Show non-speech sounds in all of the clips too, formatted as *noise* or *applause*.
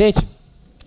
Gente,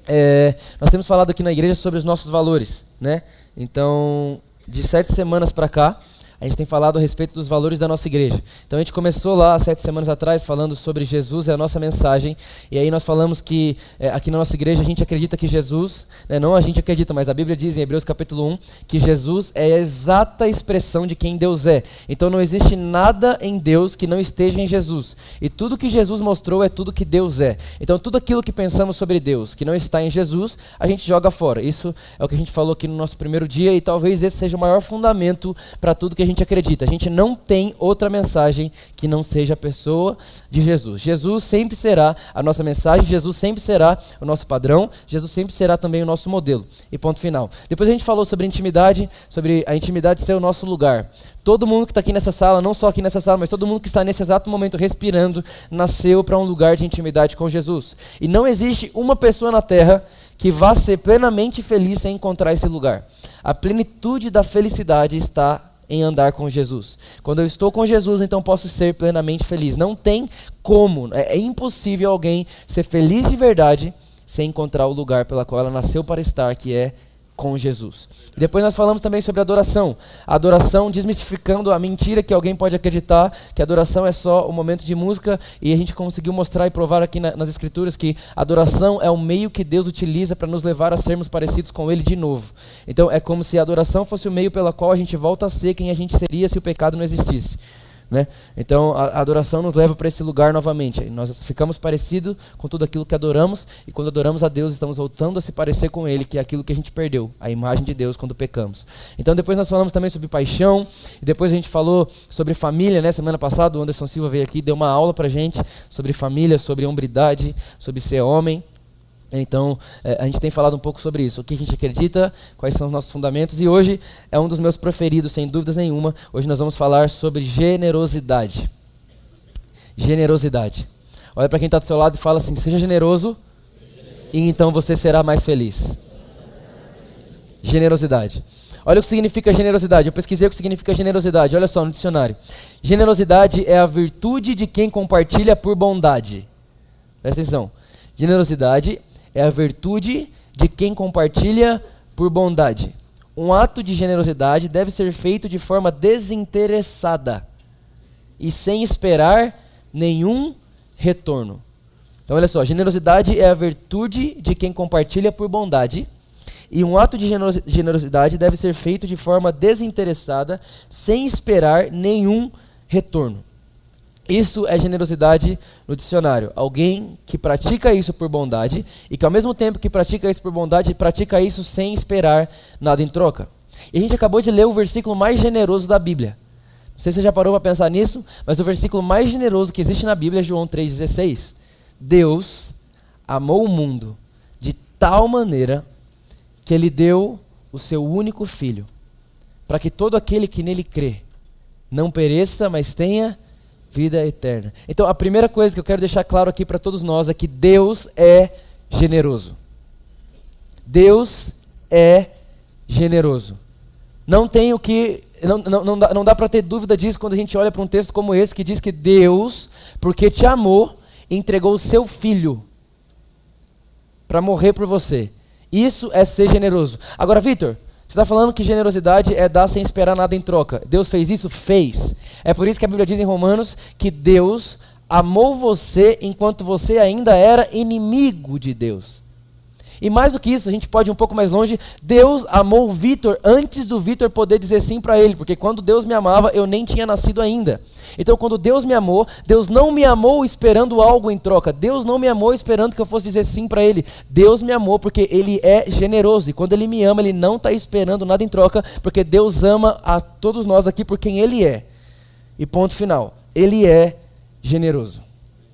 é, nós temos falado aqui na igreja sobre os nossos valores, né? Então, de sete semanas para cá, a gente tem falado a respeito dos valores da nossa igreja. Então a gente começou lá sete semanas atrás falando sobre Jesus e a nossa mensagem. E aí nós falamos que é, aqui na nossa igreja a gente acredita que Jesus, né, não a gente acredita, mas a Bíblia diz em Hebreus capítulo 1 que Jesus é a exata expressão de quem Deus é. Então não existe nada em Deus que não esteja em Jesus. E tudo que Jesus mostrou é tudo que Deus é. Então tudo aquilo que pensamos sobre Deus que não está em Jesus, a gente joga fora. Isso é o que a gente falou aqui no nosso primeiro dia e talvez esse seja o maior fundamento para tudo que a gente gente acredita. A gente não tem outra mensagem que não seja a pessoa de Jesus. Jesus sempre será a nossa mensagem, Jesus sempre será o nosso padrão, Jesus sempre será também o nosso modelo. E ponto final. Depois a gente falou sobre intimidade, sobre a intimidade ser o nosso lugar. Todo mundo que está aqui nessa sala, não só aqui nessa sala, mas todo mundo que está nesse exato momento respirando, nasceu para um lugar de intimidade com Jesus. E não existe uma pessoa na terra que vá ser plenamente feliz sem encontrar esse lugar. A plenitude da felicidade está em andar com Jesus. Quando eu estou com Jesus, então posso ser plenamente feliz. Não tem como, é, é impossível alguém ser feliz de verdade sem encontrar o lugar pela qual ela nasceu para estar, que é com Jesus. Depois nós falamos também sobre adoração. Adoração desmistificando a mentira que alguém pode acreditar que adoração é só o um momento de música e a gente conseguiu mostrar e provar aqui na, nas escrituras que adoração é o meio que Deus utiliza para nos levar a sermos parecidos com ele de novo. Então é como se a adoração fosse o meio pela qual a gente volta a ser quem a gente seria se o pecado não existisse. Né? Então a, a adoração nos leva para esse lugar novamente. Nós ficamos parecidos com tudo aquilo que adoramos, e quando adoramos a Deus, estamos voltando a se parecer com Ele, que é aquilo que a gente perdeu, a imagem de Deus quando pecamos. Então depois nós falamos também sobre paixão, e depois a gente falou sobre família, né? Semana passada o Anderson Silva veio aqui, deu uma aula para gente sobre família, sobre hombridade, sobre ser homem. Então, é, a gente tem falado um pouco sobre isso, o que a gente acredita, quais são os nossos fundamentos, e hoje é um dos meus preferidos, sem dúvidas nenhuma. Hoje nós vamos falar sobre generosidade. Generosidade. Olha para quem está do seu lado e fala assim: seja generoso, e então você será mais feliz. Generosidade. Olha o que significa generosidade. Eu pesquisei o que significa generosidade. Olha só no dicionário. Generosidade é a virtude de quem compartilha por bondade. Presta atenção. Generosidade a virtude de quem compartilha por bondade. Um ato de generosidade deve ser feito de forma desinteressada e sem esperar nenhum retorno. Então, olha só: generosidade é a virtude de quem compartilha por bondade. E um ato de generosidade deve ser feito de forma desinteressada, sem esperar nenhum retorno. Isso é generosidade no dicionário. Alguém que pratica isso por bondade e que ao mesmo tempo que pratica isso por bondade, pratica isso sem esperar nada em troca. E a gente acabou de ler o versículo mais generoso da Bíblia. Não sei se você já parou para pensar nisso, mas o versículo mais generoso que existe na Bíblia é João 3,16. Deus amou o mundo de tal maneira que ele deu o seu único filho, para que todo aquele que nele crê não pereça, mas tenha vida eterna. Então, a primeira coisa que eu quero deixar claro aqui para todos nós é que Deus é generoso. Deus é generoso. Não tem o que. Não, não, não dá, dá para ter dúvida disso quando a gente olha para um texto como esse que diz que Deus, porque te amou, entregou o seu filho para morrer por você. Isso é ser generoso. Agora, Vitor, você está falando que generosidade é dar sem esperar nada em troca. Deus fez isso? Fez. É por isso que a Bíblia diz em Romanos que Deus amou você enquanto você ainda era inimigo de Deus. E mais do que isso, a gente pode ir um pouco mais longe. Deus amou o Vitor antes do Vitor poder dizer sim para ele, porque quando Deus me amava, eu nem tinha nascido ainda. Então, quando Deus me amou, Deus não me amou esperando algo em troca. Deus não me amou esperando que eu fosse dizer sim para Ele. Deus me amou porque Ele é generoso. E quando Ele me ama, Ele não está esperando nada em troca, porque Deus ama a todos nós aqui por quem Ele é. E ponto final. Ele é generoso.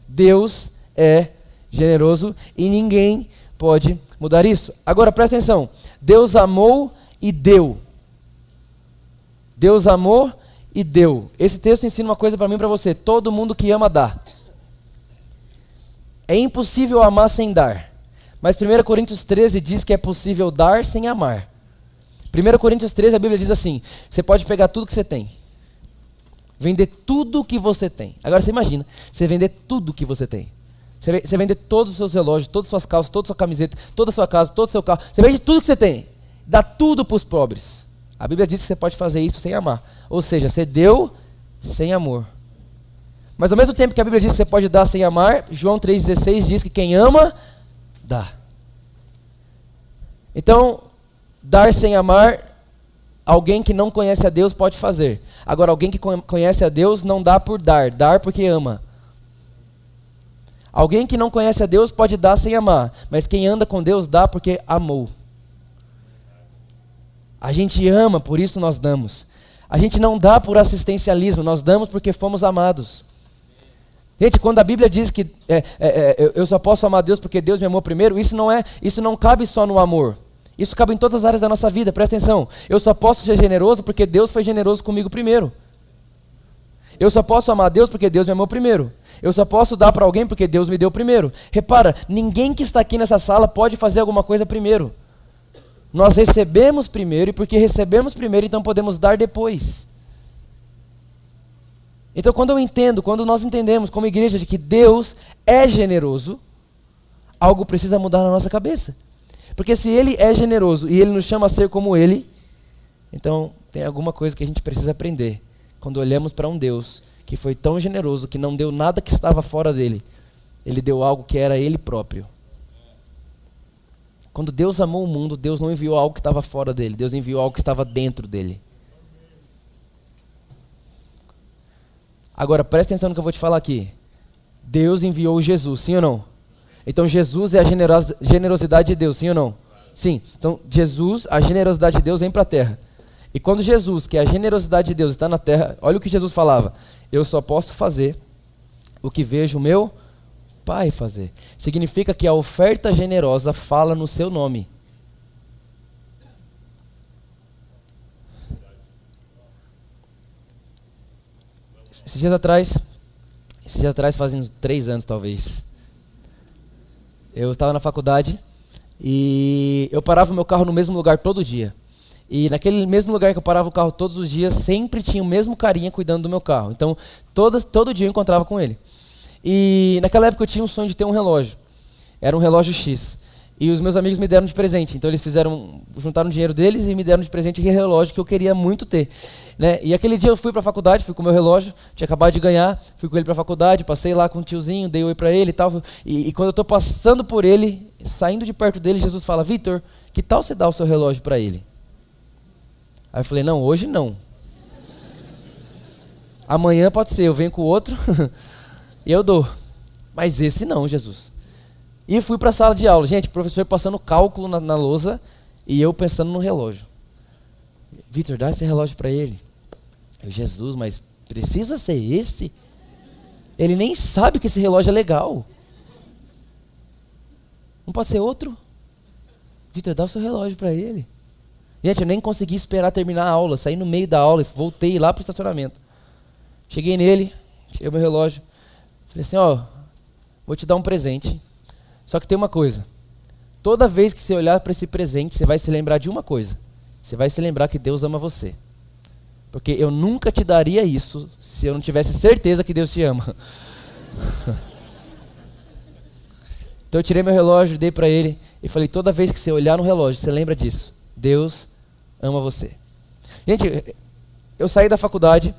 Deus é generoso e ninguém pode mudar isso. Agora presta atenção. Deus amou e deu. Deus amou e deu. Esse texto ensina uma coisa para mim e para você. Todo mundo que ama dá. É impossível amar sem dar. Mas 1 Coríntios 13 diz que é possível dar sem amar. 1 Coríntios 13 a Bíblia diz assim: você pode pegar tudo que você tem, vender tudo que você tem. Agora você imagina, você vender tudo que você tem. Você vender todos os seus relógios, todas as suas calças, toda a sua camiseta, toda a sua casa, todo o seu carro. Você vende tudo que você tem. Dá tudo para os pobres. A Bíblia diz que você pode fazer isso sem amar. Ou seja, você deu sem amor. Mas ao mesmo tempo que a Bíblia diz que você pode dar sem amar, João 3,16 diz que quem ama, dá. Então, dar sem amar, alguém que não conhece a Deus pode fazer. Agora, alguém que conhece a Deus não dá por dar, dar porque ama. Alguém que não conhece a Deus pode dar sem amar, mas quem anda com Deus dá porque amou. A gente ama, por isso nós damos. A gente não dá por assistencialismo, nós damos porque fomos amados. Gente, quando a Bíblia diz que é, é, é, eu só posso amar Deus porque Deus me amou primeiro, isso não é, isso não cabe só no amor. Isso cabe em todas as áreas da nossa vida. Presta atenção. Eu só posso ser generoso porque Deus foi generoso comigo primeiro. Eu só posso amar Deus porque Deus me amou primeiro. Eu só posso dar para alguém porque Deus me deu primeiro. Repara, ninguém que está aqui nessa sala pode fazer alguma coisa primeiro. Nós recebemos primeiro e porque recebemos primeiro, então podemos dar depois. Então, quando eu entendo, quando nós entendemos como igreja de que Deus é generoso, algo precisa mudar na nossa cabeça. Porque se Ele é generoso e Ele nos chama a ser como Ele, então tem alguma coisa que a gente precisa aprender. Quando olhamos para um Deus que foi tão generoso que não deu nada que estava fora dele, Ele deu algo que era Ele próprio. Quando Deus amou o mundo, Deus não enviou algo que estava fora dele, Deus enviou algo que estava dentro dele. Agora, presta atenção no que eu vou te falar aqui. Deus enviou Jesus, sim ou não? Então, Jesus é a generosidade de Deus, sim ou não? Sim. Então, Jesus, a generosidade de Deus vem para a terra. E quando Jesus, que é a generosidade de Deus, está na terra, olha o que Jesus falava: Eu só posso fazer o que vejo o meu Pai fazer. Significa que a oferta generosa fala no seu nome. Esses dias atrás, esses dias atrás, fazem uns três anos talvez, eu estava na faculdade e eu parava meu carro no mesmo lugar todo dia. E naquele mesmo lugar que eu parava o carro todos os dias, sempre tinha o mesmo carinha cuidando do meu carro. Então, todo, todo dia eu encontrava com ele. E naquela época eu tinha um sonho de ter um relógio. Era um relógio X. E os meus amigos me deram de presente. Então eles fizeram, juntaram o dinheiro deles e me deram de presente aquele relógio que eu queria muito ter. Né? E aquele dia eu fui para a faculdade, fui com o meu relógio, tinha acabado de ganhar, fui com ele para a faculdade, passei lá com o tiozinho, dei oi para ele e tal. E, e quando eu estou passando por ele, saindo de perto dele, Jesus fala: Vitor, que tal você dar o seu relógio para ele? Aí eu falei: Não, hoje não. Amanhã pode ser, eu venho com o outro. *laughs* Eu dou. Mas esse não, Jesus. E fui para a sala de aula. Gente, professor passando cálculo na, na lousa e eu pensando no relógio. Vitor, dá esse relógio para ele. Eu, Jesus, mas precisa ser esse? Ele nem sabe que esse relógio é legal. Não pode ser outro? Vitor, dá o seu relógio para ele. Gente, eu nem consegui esperar terminar a aula. Saí no meio da aula e voltei lá para o estacionamento. Cheguei nele, tirei meu relógio. Falei assim, ó, vou te dar um presente. Só que tem uma coisa. Toda vez que você olhar para esse presente, você vai se lembrar de uma coisa. Você vai se lembrar que Deus ama você. Porque eu nunca te daria isso se eu não tivesse certeza que Deus te ama. *laughs* então eu tirei meu relógio, dei para ele e falei: toda vez que você olhar no relógio, você lembra disso. Deus ama você. Gente, eu saí da faculdade,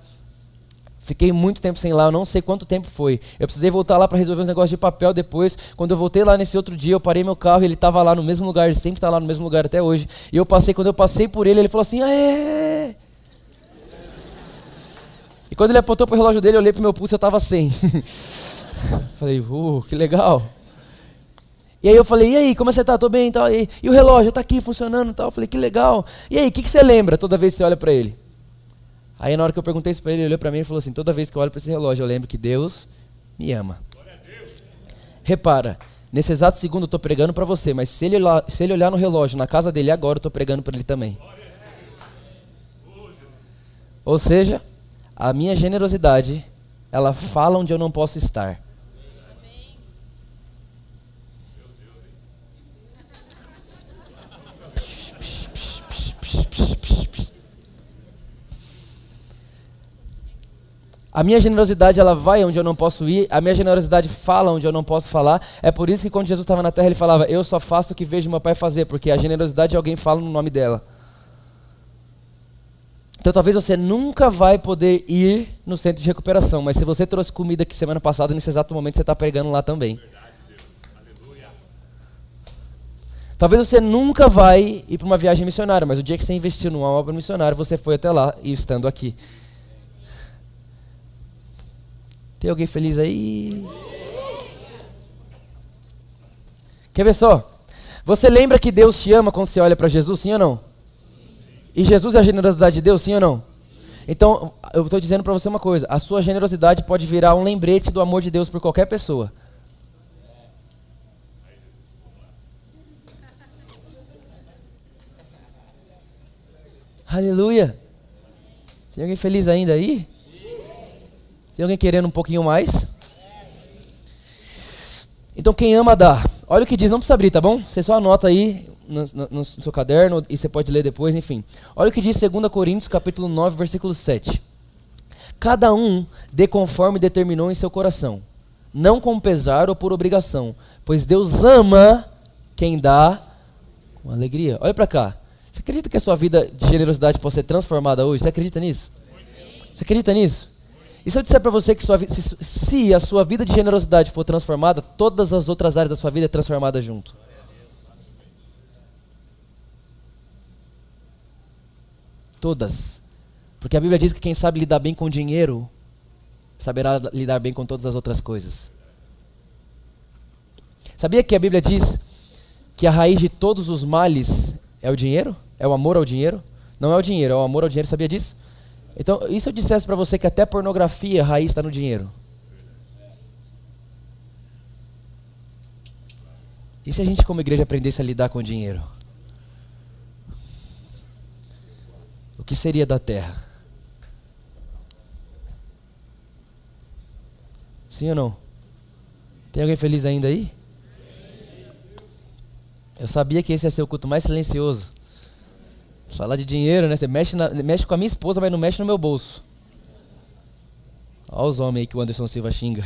Fiquei muito tempo sem lá, eu não sei quanto tempo foi. Eu precisei voltar lá para resolver uns negócios de papel depois. Quando eu voltei lá nesse outro dia, eu parei meu carro e ele estava lá no mesmo lugar, ele sempre está lá no mesmo lugar até hoje. E eu passei, quando eu passei por ele, ele falou assim: Aê! E quando ele apontou pro relógio dele, eu olhei pro meu pulso eu estava sem. *laughs* falei, uh, que legal. E aí eu falei, e aí, como você tá? Tô bem e tal. E, e o relógio tá aqui funcionando e tal. Eu falei, que legal. E aí, o que, que você lembra toda vez que você olha para ele? Aí na hora que eu perguntei isso para ele, ele olhou para mim e falou assim, toda vez que eu olho para esse relógio, eu lembro que Deus me ama. Repara, nesse exato segundo eu estou pregando para você, mas se ele, se ele olhar no relógio, na casa dele agora, eu estou pregando para ele também. Ou seja, a minha generosidade, ela fala onde eu não posso estar. A minha generosidade ela vai onde eu não posso ir, a minha generosidade fala onde eu não posso falar. É por isso que quando Jesus estava na terra ele falava: Eu só faço o que vejo meu pai fazer, porque a generosidade alguém fala no nome dela. Então talvez você nunca vai poder ir no centro de recuperação, mas se você trouxe comida aqui semana passada, nesse exato momento você está pregando lá também. Talvez você nunca vai ir para uma viagem missionária, mas o dia que você investiu numa obra missionária, você foi até lá e estando aqui. Tem alguém feliz aí? Quer ver só? Você lembra que Deus te ama quando você olha para Jesus, sim ou não? E Jesus é a generosidade de Deus, sim ou não? Então, eu estou dizendo para você uma coisa: a sua generosidade pode virar um lembrete do amor de Deus por qualquer pessoa. Aleluia! Tem alguém feliz ainda aí? Tem alguém querendo um pouquinho mais? Então quem ama dá. Olha o que diz, não precisa abrir, tá bom? Você só anota aí no, no, no, seu caderno e você pode ler depois, enfim. Olha o que diz 2 Coríntios capítulo 9, versículo 7. Cada um dê conforme determinou em seu coração, não com pesar ou por obrigação, pois Deus ama quem dá com alegria. Olha para cá. Você acredita que a sua vida de generosidade pode ser transformada hoje? Você acredita nisso? Você acredita nisso? E se eu disser para você que sua, se, se, a sua vida de generosidade for transformada, todas as outras áreas da sua vida é transformada junto. Todas. Porque a Bíblia diz que quem sabe lidar bem com dinheiro, saberá lidar bem com todas as outras coisas. Sabia que a Bíblia diz que a raiz de todos os males é o dinheiro? É o amor ao dinheiro? Não é o dinheiro, é o amor ao dinheiro. Sabia disso? Então, e se eu dissesse para você que até pornografia, raiz está no dinheiro? E se a gente, como igreja, aprendesse a lidar com o dinheiro? O que seria da terra? Sim ou não? Tem alguém feliz ainda aí? Eu sabia que esse ia ser o culto mais silencioso. Falar de dinheiro, né? Você mexe, na, mexe com a minha esposa, mas não mexe no meu bolso. Olha os homens aí que o Anderson Silva xinga.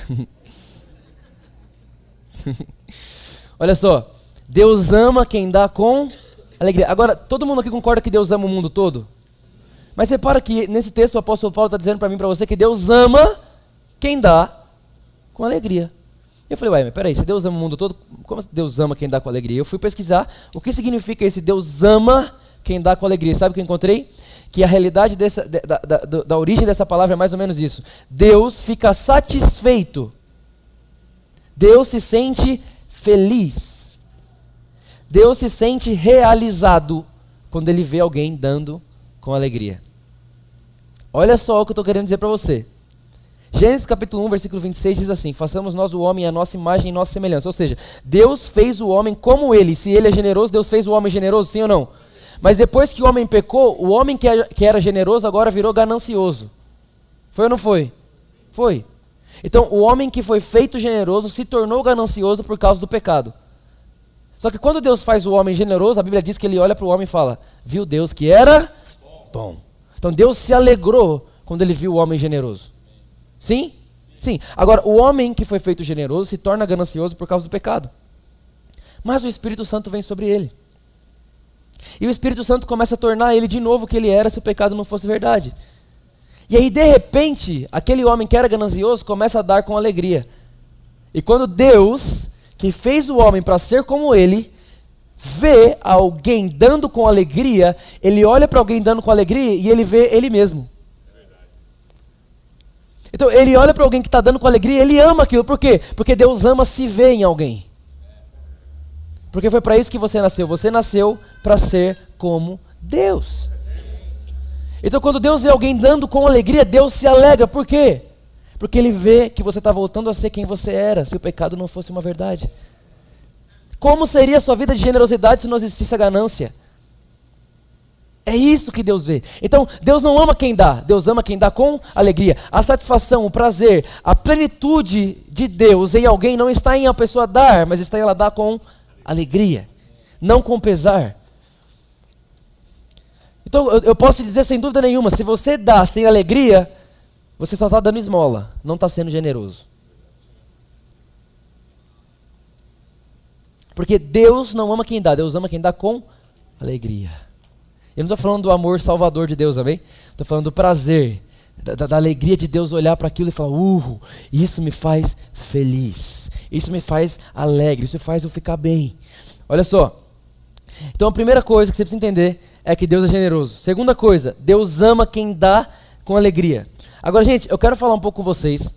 *laughs* Olha só. Deus ama quem dá com alegria. Agora, todo mundo aqui concorda que Deus ama o mundo todo? Mas repara que nesse texto o apóstolo Paulo está dizendo para mim para você que Deus ama quem dá com alegria. Eu falei, ué, mas peraí, se Deus ama o mundo todo, como Deus ama quem dá com alegria? Eu fui pesquisar o que significa esse Deus ama quem dá com alegria. Sabe o que eu encontrei? Que a realidade dessa, da, da, da, da origem dessa palavra é mais ou menos isso. Deus fica satisfeito. Deus se sente feliz. Deus se sente realizado quando ele vê alguém dando com alegria. Olha só o que eu estou querendo dizer para você. Gênesis capítulo 1, versículo 26 diz assim: Façamos nós o homem a nossa imagem e nossa semelhança. Ou seja, Deus fez o homem como ele. Se ele é generoso, Deus fez o homem generoso, sim ou não? Mas depois que o homem pecou, o homem que era generoso agora virou ganancioso. Foi ou não foi? Foi. Então, o homem que foi feito generoso se tornou ganancioso por causa do pecado. Só que quando Deus faz o homem generoso, a Bíblia diz que ele olha para o homem e fala: Viu Deus que era bom. Então Deus se alegrou quando ele viu o homem generoso. Sim? Sim. Agora, o homem que foi feito generoso se torna ganancioso por causa do pecado. Mas o Espírito Santo vem sobre ele. E o Espírito Santo começa a tornar ele de novo o que ele era se o pecado não fosse verdade. E aí, de repente, aquele homem que era ganancioso começa a dar com alegria. E quando Deus, que fez o homem para ser como ele, vê alguém dando com alegria, ele olha para alguém dando com alegria e ele vê ele mesmo. Então ele olha para alguém que está dando com alegria, ele ama aquilo. Por quê? Porque Deus ama se ver em alguém. Porque foi para isso que você nasceu. Você nasceu para ser como Deus. Então quando Deus vê alguém dando com alegria, Deus se alegra. Por quê? Porque ele vê que você está voltando a ser quem você era, se o pecado não fosse uma verdade. Como seria a sua vida de generosidade se não existisse a ganância? É isso que Deus vê. Então, Deus não ama quem dá, Deus ama quem dá com alegria. A satisfação, o prazer, a plenitude de Deus em alguém não está em a pessoa dar, mas está em ela dar com alegria, não com pesar. Então, eu, eu posso dizer sem dúvida nenhuma: se você dá sem alegria, você só está dando esmola, não está sendo generoso. Porque Deus não ama quem dá, Deus ama quem dá com alegria. Eu não estou falando do amor salvador de Deus, amém? Estou falando do prazer, da, da, alegria de Deus olhar para aquilo e falar: Uh, isso me faz feliz, isso me faz alegre, isso faz eu ficar bem. Olha só. Então a primeira coisa que você precisa entender é que Deus é generoso. Segunda coisa, Deus ama quem dá com alegria. Agora, gente, eu quero falar um pouco com vocês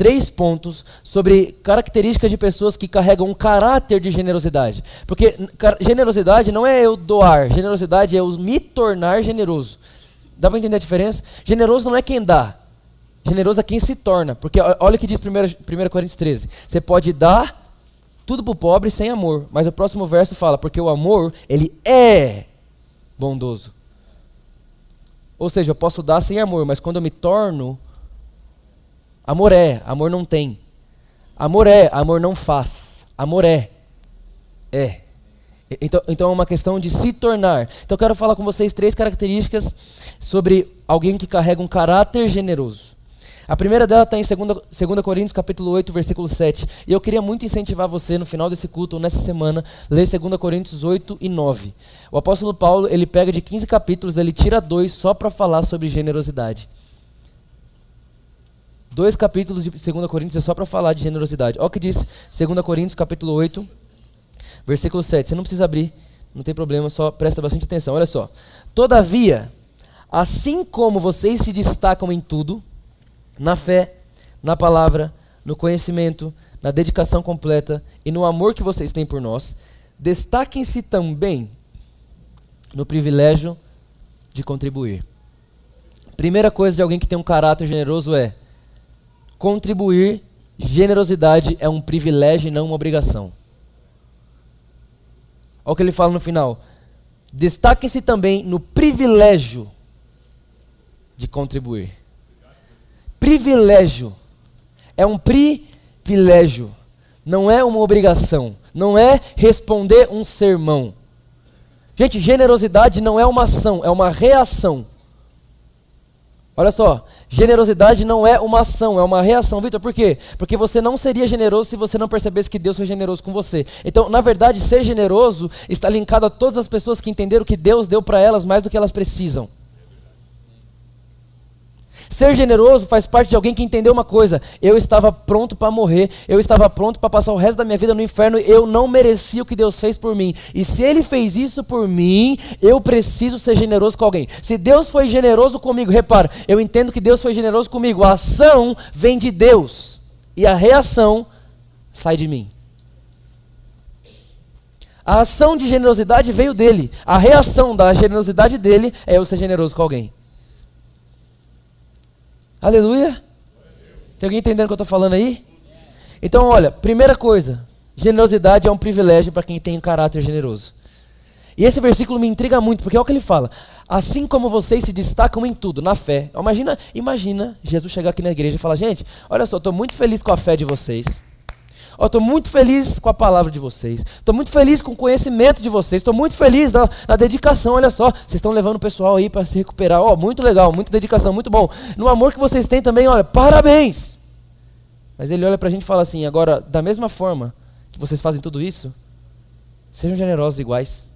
três pontos sobre características de pessoas que carregam um caráter de generosidade. Porque generosidade não é eu doar, generosidade é eu me tornar generoso. Dá para entender a diferença? Generoso não é quem dá, generoso é quem se torna. Porque olha o que diz 1 Coríntios 13: você pode dar tudo para o pobre sem amor, mas o próximo verso fala: porque o amor, ele é bondoso. Ou seja, eu posso dar sem amor, mas quando eu me torno Amor é, amor não tem. Amor é, amor não faz. Amor é. É. Então, então é uma questão de se tornar. Então eu quero falar com vocês três características sobre alguém que carrega um caráter generoso. A primeira dela está em 2, 2 Coríntios capítulo 8, versículo 7. E eu queria muito incentivar você no final desse culto ou nessa semana, ler 2 Coríntios 8 e 9. O apóstolo Paulo, ele pega de 15 capítulos, ele tira dois só para falar sobre generosidade. Dois capítulos de 2 Coríntios é só para falar de generosidade. Olha o que diz 2 Coríntios, capítulo 8, versículo 7. Você não precisa abrir, não tem problema, só presta bastante atenção. Olha só. Todavia, assim como vocês se destacam em tudo, na fé, na palavra, no conhecimento, na dedicação completa e no amor que vocês têm por nós, destaquem-se também no privilégio de contribuir. Primeira coisa de alguém que tem um caráter generoso é Contribuir, generosidade é um privilégio e não uma obrigação. Olha o que ele fala no final. Destaquem-se também no privilégio de contribuir. Privilégio. É um privilégio. Não é uma obrigação. Não é responder um sermão. Gente, generosidade não é uma ação, é uma reação. Olha só, generosidade não é uma ação, é uma reação. Vitor, por quê? Porque você não seria generoso se você não percebesse que Deus foi generoso com você. Então, na verdade, ser generoso está linkado a todas as pessoas que entenderam que Deus deu para elas mais do que elas precisam. Ser generoso faz parte de alguém que entendeu uma coisa: eu estava pronto para morrer, eu estava pronto para passar o resto da minha vida no inferno, eu não merecia o que Deus fez por mim. E se Ele fez isso por mim, eu preciso ser generoso com alguém. Se Deus foi generoso comigo, repara, eu entendo que Deus foi generoso comigo. A ação vem de Deus e a reação sai de mim. A ação de generosidade veio dele. A reação da generosidade dele é eu ser generoso com alguém. Aleluia? Tem alguém entendendo o que eu estou falando aí? Então, olha, primeira coisa, generosidade é um privilégio para quem tem um caráter generoso. E esse versículo me intriga muito, porque é o que ele fala. Assim como vocês se destacam em tudo, na fé. Imagina, imagina Jesus chegar aqui na igreja e falar, gente, olha só, estou muito feliz com a fé de vocês. Estou muito feliz com a palavra de vocês. Estou muito feliz com o conhecimento de vocês. Estou muito feliz na, dedicação. Olha só, vocês estão levando o pessoal aí para se recuperar. Oh, muito legal, muita dedicação, muito bom. No amor que vocês têm também, olha, parabéns. Mas ele olha para a gente e fala assim: agora, da mesma forma que vocês fazem tudo isso, sejam generosos iguais.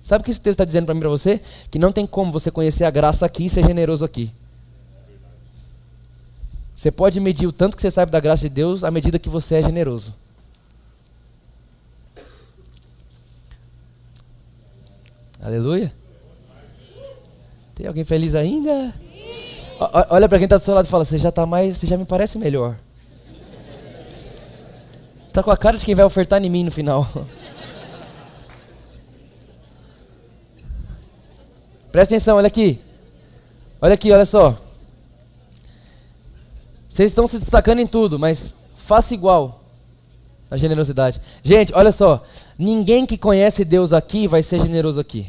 Sabe o que esse texto está dizendo para mim para você? Que não tem como você conhecer a graça aqui e ser generoso aqui. Você pode medir o tanto que você sabe da graça de Deus à medida que você é generoso. Aleluia. Tem alguém feliz ainda? Olha para quem está do seu lado e fala: Você já está mais, você já me parece melhor. Está com a cara de quem vai ofertar em mim no final. *laughs* Presta atenção, olha aqui. Olha aqui, olha só. Vocês estão se destacando em tudo, mas faça igual na generosidade. Gente, olha só. Ninguém que conhece Deus aqui vai ser generoso aqui.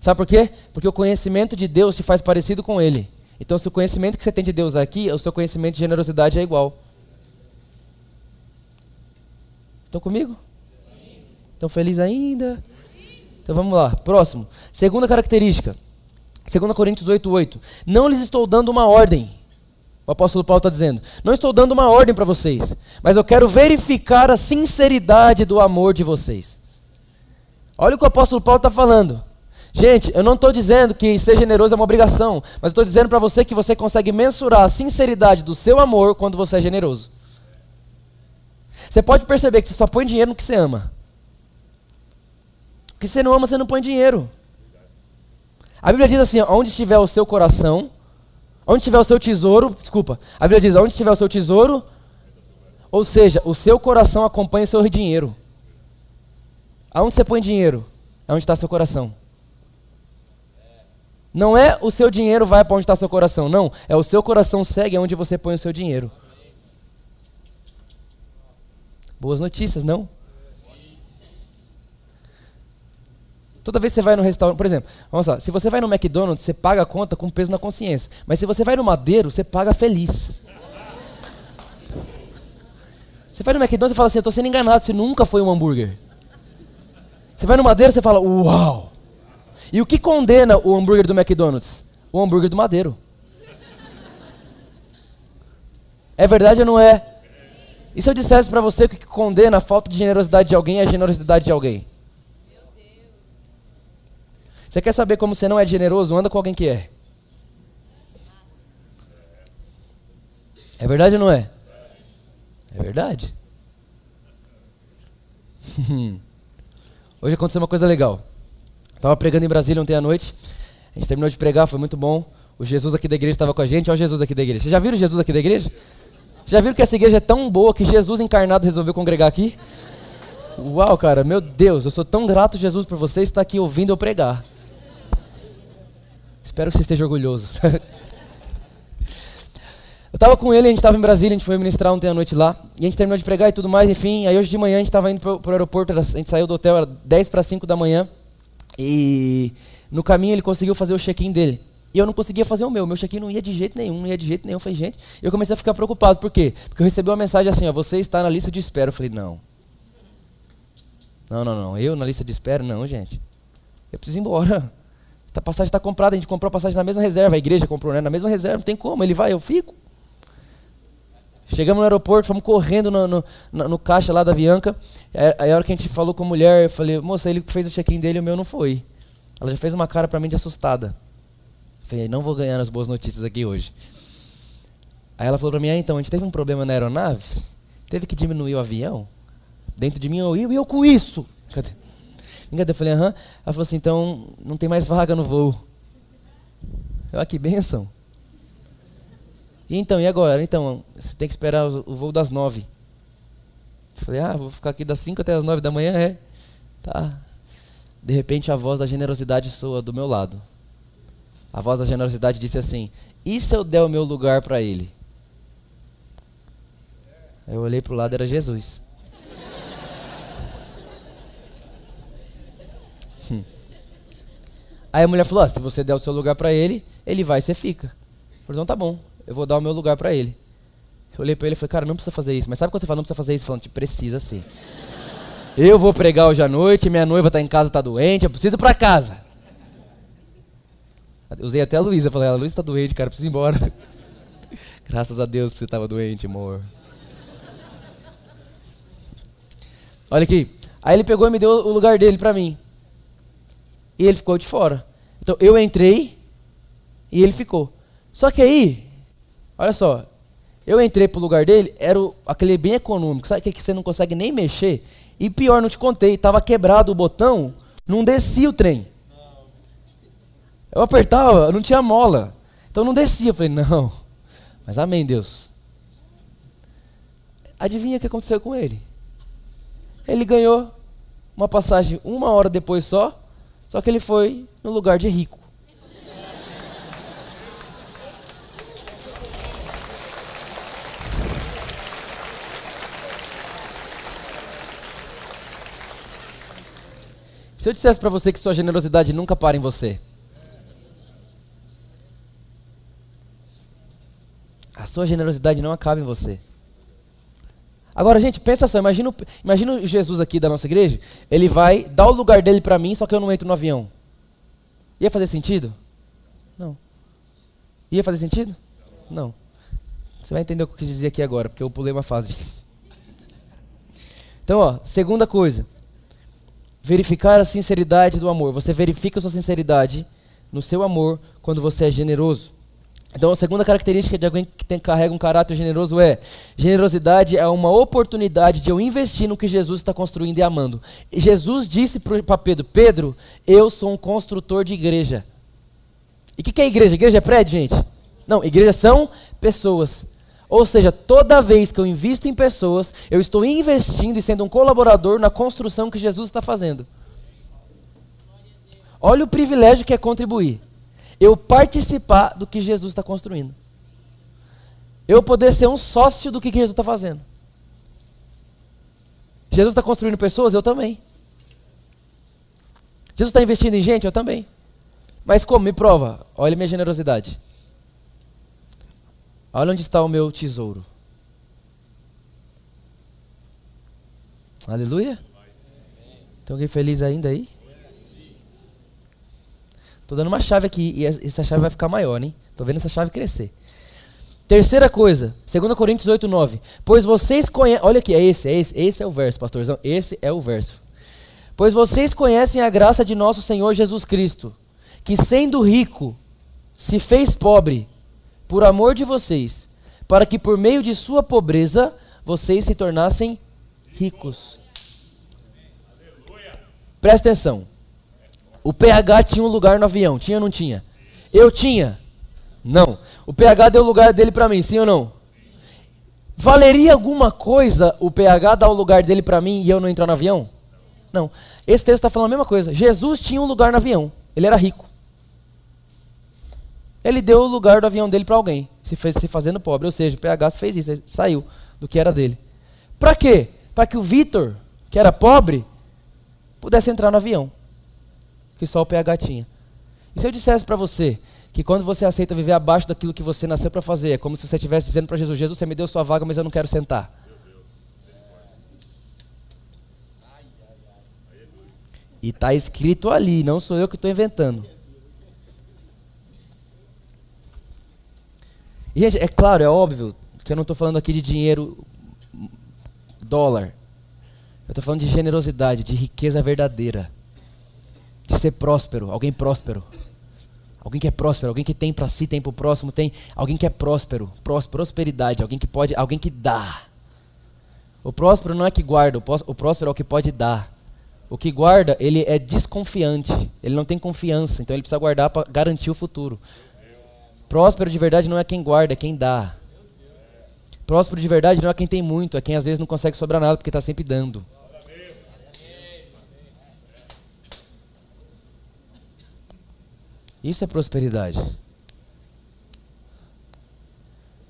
Sabe por quê? Porque o conhecimento de Deus te faz parecido com Ele. Então, se o conhecimento que você tem de Deus aqui, o seu conhecimento de generosidade é igual. Estão comigo? Estão felizes ainda? Então vamos lá. Próximo. Segunda característica. 2 Coríntios 8,8. Não lhes estou dando uma ordem o apóstolo Paulo está dizendo: Não estou dando uma ordem para vocês, mas eu quero verificar a sinceridade do amor de vocês. Olha o que o apóstolo Paulo está falando. Gente, eu não estou dizendo que ser generoso é uma obrigação, mas estou dizendo para você que você consegue mensurar a sinceridade do seu amor quando você é generoso. Você pode perceber que você só põe dinheiro no que você ama. O que você não ama, você não põe dinheiro. A Bíblia diz assim: onde estiver o seu coração, Onde estiver o seu tesouro, desculpa, a Bíblia diz: onde estiver o seu tesouro, ou seja, o seu coração acompanha o seu dinheiro. Aonde você põe dinheiro? É onde está seu coração. Não é o seu dinheiro vai para onde está seu coração, não. É o seu coração segue onde você põe o seu dinheiro. Boas notícias, não? Toda vez que você vai no restaurante, por exemplo, vamos lá, se você vai no McDonald's, você paga a conta com peso na consciência. Mas se você vai no Madeiro, você paga feliz. Você vai no McDonald's e fala assim, eu estou sendo enganado, você nunca foi um hambúrguer. Você vai no Madeiro e fala, uau! E o que condena o hambúrguer do McDonald's? O hambúrguer do Madeiro. É verdade ou não é? E se eu dissesse para você que condena a falta de generosidade de alguém é a generosidade de alguém? Você quer saber como você não é generoso? Anda com alguém que é. É verdade ou não é? É verdade. *laughs* Hoje aconteceu uma coisa legal. Estava pregando em Brasília ontem à noite. A gente terminou de pregar, foi muito bom. O Jesus aqui da igreja estava com a gente. Olha o Jesus aqui da igreja. Vocês já viram Jesus aqui da igreja? Já viram que essa igreja é tão boa que Jesus encarnado resolveu congregar aqui? Uau, cara, meu Deus, eu sou tão grato, Jesus, por você estar aqui ouvindo eu pregar. Espero que você esteja orgulhoso. *laughs* eu estava com ele, a gente estava em Brasília, a gente foi ministrar ontem à noite lá. E a gente terminou de pregar e tudo mais, enfim. Aí hoje de manhã a gente estava indo para o aeroporto, a gente saiu do hotel, era 10 para 5 da manhã. E no caminho ele conseguiu fazer o check-in dele. E eu não conseguia fazer o meu. Meu check-in não ia de jeito nenhum, não ia de jeito nenhum. Falei, gente. Eu comecei a ficar preocupado. Por quê? Porque eu recebi uma mensagem assim: ó, você está na lista de espera. Eu falei, não. Não, não, não. Eu na lista de espera? Não, gente. Eu preciso ir embora. A passagem está comprada, a gente comprou a passagem na mesma reserva, a igreja comprou, né? Na mesma reserva, não tem como, ele vai, eu fico. Chegamos no aeroporto, fomos correndo no, no, no, no caixa lá da Avianca. Aí a hora que a gente falou com a mulher, eu falei, moça, ele fez o check-in dele, o meu não foi. Ela já fez uma cara para mim de assustada. Eu falei, não vou ganhar as boas notícias aqui hoje. Aí ela falou para mim, ah, então, a gente teve um problema na aeronave, teve que diminuir o avião. Dentro de mim, eu, e eu com isso? Cadê? Eu falei, aham. Ela falou assim, então não tem mais vaga no voo. Eu, ah, que bênção. E então, e agora? Então, você tem que esperar o voo das nove. Eu falei, ah, vou ficar aqui das cinco até as nove da manhã, é? Tá. De repente a voz da generosidade soa do meu lado. A voz da generosidade disse assim: E se eu der o meu lugar para ele? Eu olhei para o lado, era Jesus. Aí a mulher falou: ah, se você der o seu lugar para ele, ele vai e você fica. Eu falei: então tá bom, eu vou dar o meu lugar para ele. Eu olhei para ele e falei: cara, não precisa fazer isso. Mas sabe quando você fala não precisa fazer isso? Falando, precisa sim. Eu vou pregar hoje à noite, minha noiva está em casa, está doente, eu preciso ir para casa. Usei até a Luísa, falei: a Luísa está doente, cara, preciso ir embora. *laughs* Graças a Deus que você estava doente, amor. Olha aqui. Aí ele pegou e me deu o lugar dele para mim. E ele ficou de fora. Então eu entrei e ele ficou. Só que aí, olha só, eu entrei pro lugar dele, era o, aquele bem econômico, sabe que você não consegue nem mexer? E pior, não te contei, estava quebrado o botão, não descia o trem. Eu apertava, não tinha mola. Então não descia. Eu falei, não. Mas amém, Deus. Adivinha o que aconteceu com ele? Ele ganhou uma passagem uma hora depois só, só que ele foi no lugar de rico. Se eu dissesse para você que sua generosidade nunca para em você, a sua generosidade não acaba em você. Agora, gente, pensa só, imagina, imagina Jesus aqui da nossa igreja, ele vai dar o lugar dele para mim, só que eu não entro no avião. Ia fazer sentido? Não. Ia fazer sentido? Não. Você vai entender o que eu quis dizer aqui agora, porque eu pulei uma fase. Então, ó, segunda coisa. Verificar a sinceridade do amor. Você verifica a sua sinceridade no seu amor quando você é generoso. Então, a segunda característica de alguém que tem, carrega um caráter generoso é: generosidade é uma oportunidade de eu investir no que Jesus está construindo e amando. E Jesus disse para Pedro: Pedro, eu sou um construtor de igreja. E o que, que é igreja? Igreja é prédio, gente? Não, igreja são pessoas. Ou seja, toda vez que eu invisto em pessoas, eu estou investindo e sendo um colaborador na construção que Jesus está fazendo. Olha o privilégio que é contribuir eu participar do que Jesus está construindo. Eu poder ser um sócio do que Jesus está fazendo. Jesus está construindo pessoas, eu também. Jesus está investindo em gente, eu também. Mas como? Me prova. Olha minha generosidade. Olha onde está o meu tesouro. Aleluia? Tem alguém feliz ainda aí? Tô dando uma chave aqui e essa chave vai ficar maior, hein? Tô vendo essa chave crescer. Terceira coisa, 2 Coríntios 8, 9. Pois vocês conhecem. Olha aqui, é esse, é esse, esse é o verso, pastorzão. Esse é o verso. Pois vocês conhecem a graça de nosso Senhor Jesus Cristo, que sendo rico, se fez pobre, por amor de vocês, para que por meio de sua pobreza vocês se tornassem ricos. Presta atenção. O PH tinha um lugar no avião, tinha ou não tinha? Eu tinha? Não. O PH deu o lugar dele para mim, sim ou não? Valeria alguma coisa o PH dar o lugar dele para mim e eu não entrar no avião? Não. Esse texto está falando a mesma coisa. Jesus tinha um lugar no avião. Ele era rico. Ele deu o lugar do avião dele para alguém, se, fez, se fazendo pobre. Ou seja, o PH fez isso, saiu do que era dele. Para quê? Para que o Vitor, que era pobre, pudesse entrar no avião que só o PH tinha. E se eu dissesse para você que quando você aceita viver abaixo daquilo que você nasceu para fazer, é como se você estivesse dizendo para Jesus: Jesus, você me deu sua vaga, mas eu não quero sentar. E está escrito ali, não sou eu que estou inventando. E, gente, é claro, é óbvio que eu não estou falando aqui de dinheiro, dólar. Eu estou falando de generosidade, de riqueza verdadeira ser próspero, alguém próspero. Alguém que é próspero, alguém que tem para si, tem para o próximo, tem alguém que é próspero, prós, prosperidade, alguém que pode, alguém que dá. O próspero não é que guarda, o próspero é o que pode dar. O que guarda, ele é desconfiante, ele não tem confiança, então ele precisa guardar para garantir o futuro. Próspero de verdade não é quem guarda, é quem dá. Próspero de verdade não é quem tem muito, é quem às vezes não consegue sobrar nada porque está sempre dando. Isso é prosperidade.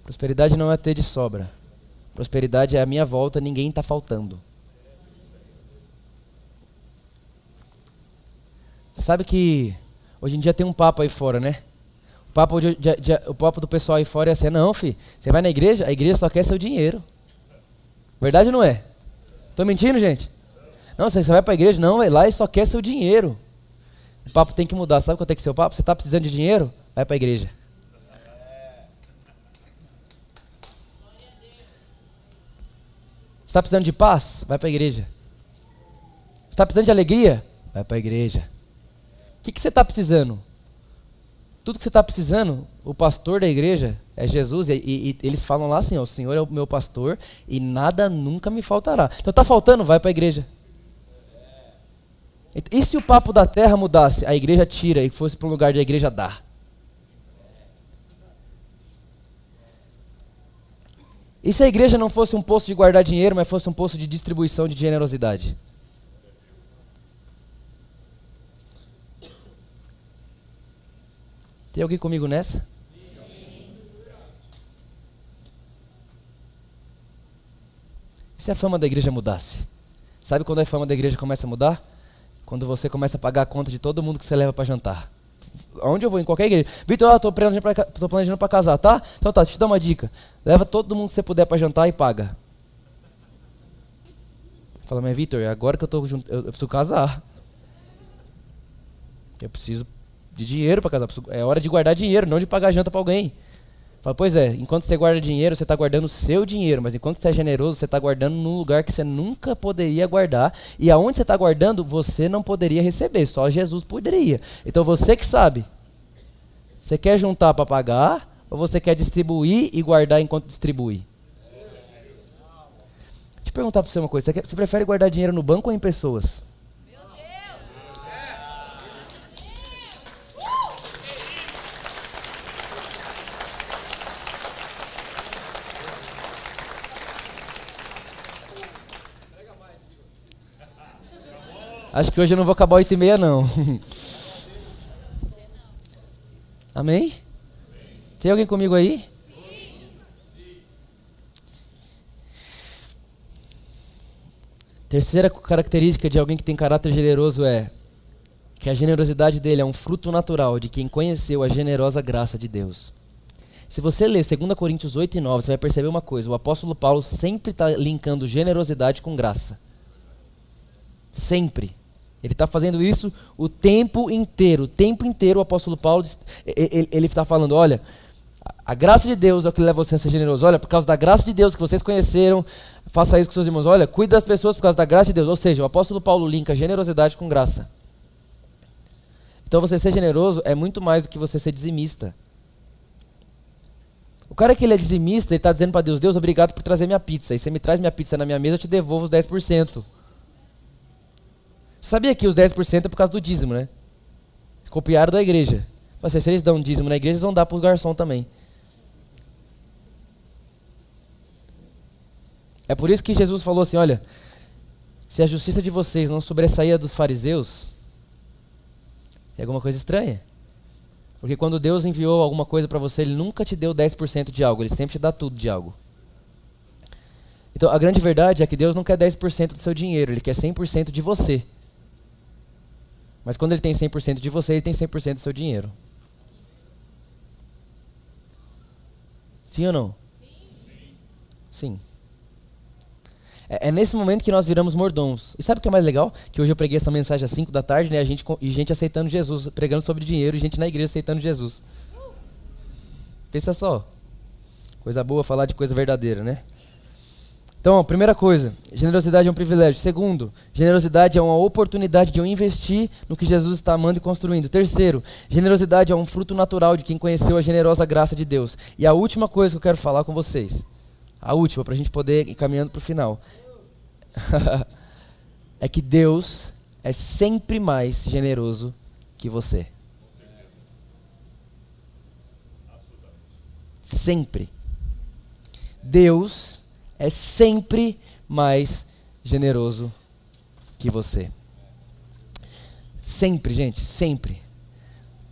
Prosperidade não é ter de sobra. Prosperidade é a minha volta, ninguém está faltando. Sabe que hoje em dia tem um papo aí fora, né? O papo, de, de, de, o papo do pessoal aí fora é assim: não, filho, você vai na igreja, a igreja só quer seu dinheiro. Verdade ou não é? Tô mentindo, gente? Não, você vai para a igreja, não, vai lá e só quer seu dinheiro. O papo tem que mudar. Sabe qual tem que ser o papo? Você está precisando de dinheiro? Vai para a igreja. está precisando de paz? Vai para a igreja. está precisando de alegria? Vai para a igreja. O que, que você está precisando? Tudo que você está precisando, o pastor da igreja é Jesus, e, e, e, eles falam lá assim: ó, o Senhor é o meu pastor e nada nunca me faltará. Então está faltando, vai para a igreja. E se o papo da terra mudasse, a igreja tira e fosse para um lugar de a igreja dar? E se a igreja não fosse um posto de guardar dinheiro, mas fosse um posto de distribuição de generosidade? Tem alguém comigo nessa? E se a fama da igreja mudasse? Sabe quando a fama da igreja começa a mudar? Quando você começa a pagar a conta de todo mundo que você leva para jantar. Aonde eu vou, em qualquer igreja. Vitor, eu tô planejando, para casar, tá? Então tá, te dar uma dica. Leva todo mundo que você puder para jantar e paga. Fala, mas Vitor, é agora que eu tô junto, eu, eu preciso casar. Eu preciso de dinheiro para casar. É hora de guardar dinheiro, não de pagar janta para alguém. Fala, pois é, enquanto você guarda dinheiro, você está guardando o seu dinheiro, mas enquanto você é generoso, você está guardando num lugar que você nunca poderia guardar. E aonde você está guardando, você não poderia receber, só Jesus poderia. Então você que sabe. Você quer juntar para pagar ou você quer distribuir e guardar enquanto distribui? Deixa eu perguntar para você uma coisa: você, quer, você prefere guardar dinheiro no banco ou em pessoas? Acho que hoje eu não vou acabar 8 e meia, não. Amém? Tem alguém comigo aí? Terceira característica de alguém que tem caráter generoso é que a generosidade dele é um fruto natural de quem conheceu a generosa graça de Deus. Se você ler 2 Coríntios 8 e 9, você vai perceber uma coisa: o apóstolo Paulo sempre está linkando generosidade com graça. Sempre. Ele está fazendo isso o tempo inteiro. O tempo inteiro o apóstolo Paulo ele está falando: olha, a graça de Deus é o que leva você a ser generoso. Olha, por causa da graça de Deus que vocês conheceram, faça isso com seus irmãos. Olha, cuide das pessoas por causa da graça de Deus. Ou seja, o apóstolo Paulo linka generosidade com graça. Então você ser generoso é muito mais do que você ser dizimista. O cara que ele é dizimista, ele está dizendo para Deus: Deus, obrigado por trazer minha pizza. E você me traz minha pizza na minha mesa, eu te devolvo os 10%. Sabia que os 10% é por causa do dízimo, né? Copiaram da igreja. Mas se eles dão dízimo na igreja, eles vão dar para os garçons também. É por isso que Jesus falou assim: olha, se a justiça de vocês não sobressaía dos fariseus, é alguma coisa estranha. Porque quando Deus enviou alguma coisa para você, Ele nunca te deu 10% de algo, Ele sempre te dá tudo de algo. Então a grande verdade é que Deus não quer 10% do seu dinheiro, Ele quer 100% de você. Mas quando ele tem 100% de você, ele tem 100% do seu dinheiro. Sim ou não? Sim. É, é, nesse momento que nós viramos mordomos. E sabe o que é mais legal? Que hoje eu preguei essa mensagem às 5 da tarde, né? A gente, e gente aceitando Jesus, pregando sobre dinheiro, e gente na igreja aceitando Jesus. Pensa só. Coisa boa falar de coisa verdadeira, né? Então, primeira coisa, generosidade é um privilégio. Segundo, generosidade é uma oportunidade de eu investir no que Jesus está amando e construindo. Terceiro, generosidade é um fruto natural de quem conheceu a generosa graça de Deus. E a última coisa que eu quero falar com vocês, a última, para a gente poder ir caminhando para o final, *laughs* é que Deus é sempre mais generoso que você. Sempre. Deus é sempre mais generoso que você. Sempre, gente, sempre.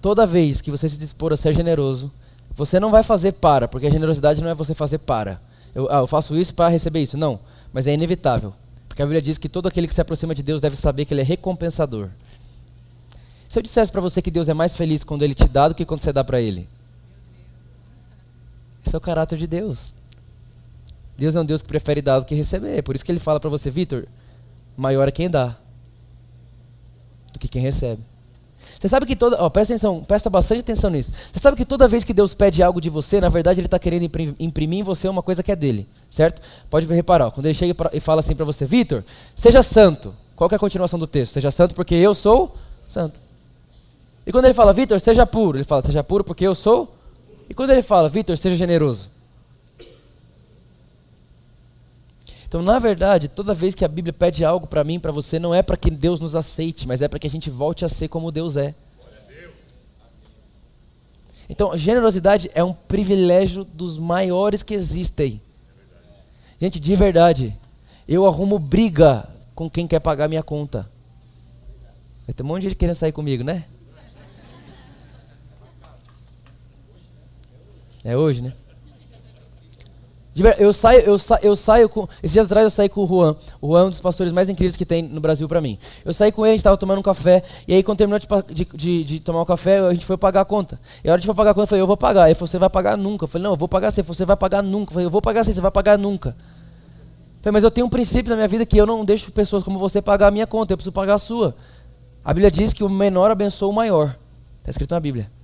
Toda vez que você se dispor a ser generoso, você não vai fazer para, porque a generosidade não é você fazer para. Eu, ah, eu faço isso para receber isso. Não, mas é inevitável. Porque a Bíblia diz que todo aquele que se aproxima de Deus deve saber que Ele é recompensador. Se eu dissesse para você que Deus é mais feliz quando Ele te dá do que quando você dá para Ele. Esse é o caráter de Deus. Deus é um Deus que prefere dar do que receber. Por isso que ele fala para você, Vitor, maior é quem dá do que quem recebe. Você sabe que toda. Ó, presta atenção, presta bastante atenção nisso. Você sabe que toda vez que Deus pede algo de você, na verdade ele está querendo imprimir em você uma coisa que é dele, certo? Pode reparar, ó, quando ele chega e fala assim para você, Vitor, seja santo. Qual é a continuação do texto? Seja santo porque eu sou santo. E quando ele fala, Vitor, seja puro, ele fala, seja puro porque eu sou. E quando ele fala, Vitor, seja generoso. Então, na verdade, toda vez que a Bíblia pede algo para mim, para você, não é para que Deus nos aceite, mas é para que a gente volte a ser como Deus é. Então, generosidade é um privilégio dos maiores que existem. Gente, de verdade, eu arrumo briga com quem quer pagar minha conta. Vai ter um monte de gente querendo sair comigo, né? É hoje, né? Eu saio, eu, sa, eu saio com. Esses dias atrás eu saí com o Juan. O Juan é um dos pastores mais incríveis que tem no Brasil para mim. Eu saí com ele, a gente tava tomando um café. E aí, quando terminou de, de, de, tomar o um café, a gente foi pagar a conta. E a hora de pagar a conta, eu falei, eu vou pagar. Ele falou, você vai pagar nunca. Eu falei, não, eu vou pagar sim. Você vai pagar nunca. Eu falei, eu vou pagar sim, você vai pagar nunca. Eu falei, mas eu tenho um princípio na minha vida que eu não deixo pessoas como você pagar a minha conta, eu preciso pagar a sua. A Bíblia diz que o menor abençoa o maior. Está escrito na Bíblia.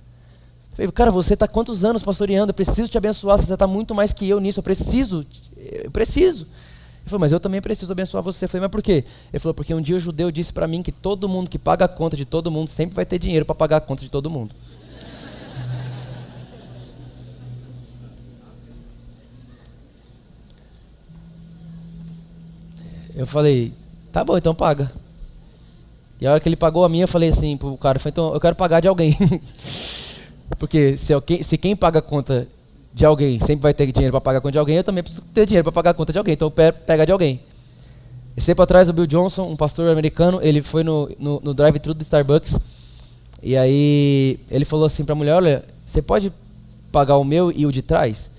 Falei, cara, você está quantos anos pastoreando? Eu preciso te abençoar. Você está muito mais que eu nisso. Eu preciso. Eu preciso. Ele falou, mas eu também preciso abençoar você. Eu falei, mas por quê? Ele falou, porque um dia o judeu disse para mim que todo mundo que paga a conta de todo mundo sempre vai ter dinheiro para pagar a conta de todo mundo. Eu falei, tá bom, então paga. E a hora que ele pagou a minha, eu falei assim pro cara, eu falei, então eu quero pagar de alguém. *laughs* Porque se, alguém, se quem paga a conta de alguém sempre vai ter dinheiro para pagar a conta de alguém, eu também preciso ter dinheiro para pagar a conta de alguém. Então pega de alguém. Esse tempo atrás, o Bill Johnson, um pastor americano, ele foi no, no, no drive-thru do Starbucks. E aí ele falou assim para a mulher: Olha, você pode pagar o meu e o de trás?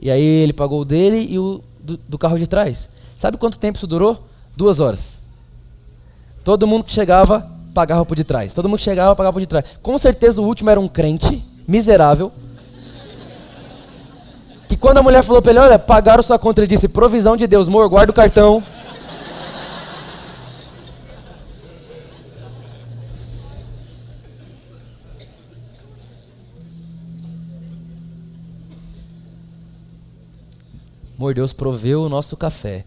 E aí ele pagou o dele e o do, do carro de trás. Sabe quanto tempo isso durou? Duas horas. Todo mundo que chegava pagava por de trás. Todo mundo chegava, pagava por de trás. Com certeza o último era um crente, miserável. Que quando a mulher falou para ele, olha, pagaram sua conta, ele disse, provisão de Deus, amor, guarda o cartão. Amor, Deus proveu o nosso café.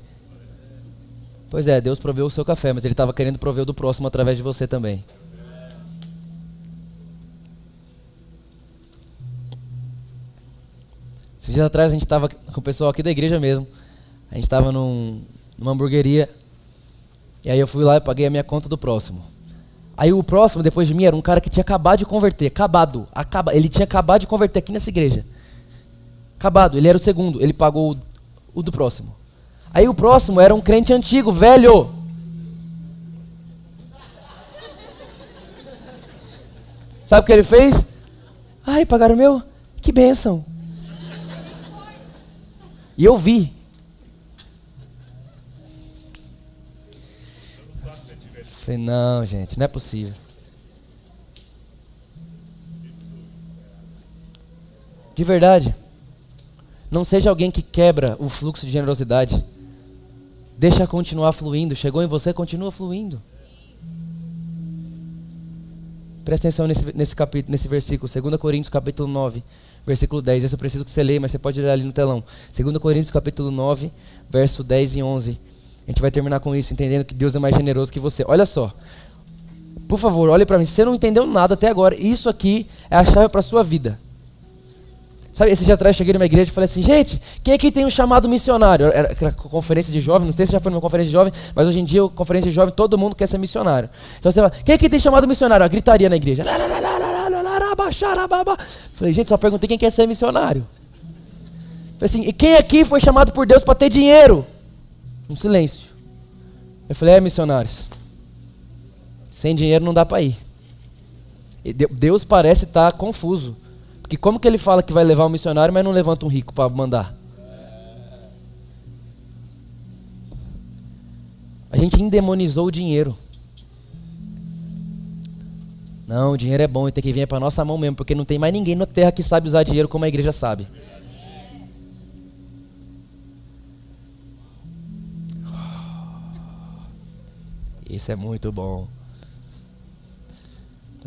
Pois é, Deus proveu o seu café, mas Ele estava querendo prover o do próximo através de você também. Esses dias atrás a gente estava com o pessoal aqui da igreja mesmo. A gente estava num, numa hamburgueria. E aí eu fui lá e paguei a minha conta do próximo. Aí o próximo, depois de mim, era um cara que tinha acabado de converter. Acabado. Acaba, ele tinha acabado de converter aqui nessa igreja. Acabado. Ele era o segundo. Ele pagou o, o do próximo. Aí o próximo era um crente antigo, velho. Sabe o que ele fez? Ai, pagaram o meu? Que bênção. E eu vi. Falei, não, gente, não é possível. De verdade. Não seja alguém que quebra o fluxo de generosidade. Deixa continuar fluindo. Chegou em você, continua fluindo. Presta atenção nesse, nesse capítulo, nesse versículo, 2 Coríntios capítulo 9, versículo 10. Esse eu preciso que você leia, mas você pode ler ali no telão. 2 Coríntios capítulo 9, verso 10 e 11. A gente vai terminar com isso, entendendo que Deus é mais generoso que você. Olha só. Por favor, olhe para mim. Você não entendeu nada até agora, isso aqui é a chave para a sua vida. Sabe, esse dia atrás cheguei numa igreja e falei assim, gente, quem aqui tem um chamado missionário? Era aquela conferência de jovem, não sei se já foi numa conferência de jovem, mas hoje em dia, conferência de jovem, todo mundo quer ser missionário. Então você fala, quem aqui tem chamado missionário? A gritaria na igreja. Falei, gente, só perguntei quem quer ser missionário. Falei assim, e quem aqui foi chamado por Deus para ter dinheiro? Um silêncio. Eu falei, é missionários. Sem dinheiro não dá para ir. Deus parece estar tá confuso. Porque como que ele fala que vai levar um missionário, mas não levanta um rico para mandar? A gente endemonizou o dinheiro. Não, o dinheiro é bom e tem que vir para nossa mão mesmo, porque não tem mais ninguém na terra que sabe usar dinheiro como a igreja sabe. Isso é muito bom.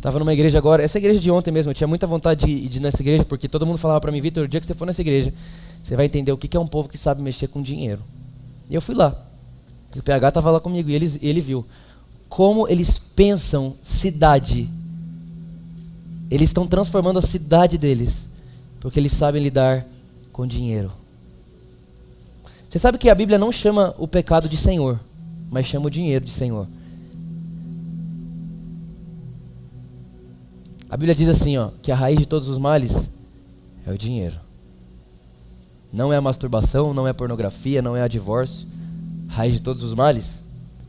Eu estava numa igreja agora, essa igreja de ontem mesmo, eu tinha muita vontade de, de ir nessa igreja, porque todo mundo falava para mim, Vitor, o dia que você for nessa igreja, você vai entender o que é um povo que sabe mexer com dinheiro. E eu fui lá. E o PH estava lá comigo e ele, ele viu como eles pensam cidade Eles estão transformando a cidade deles, porque eles sabem lidar com dinheiro. Você sabe que a Bíblia não chama o pecado de Senhor, mas chama o dinheiro de Senhor. A Bíblia diz assim, ó, que a raiz de todos os males é o dinheiro. Não é a masturbação, não é a pornografia, não é a divórcio. Raiz de todos os males,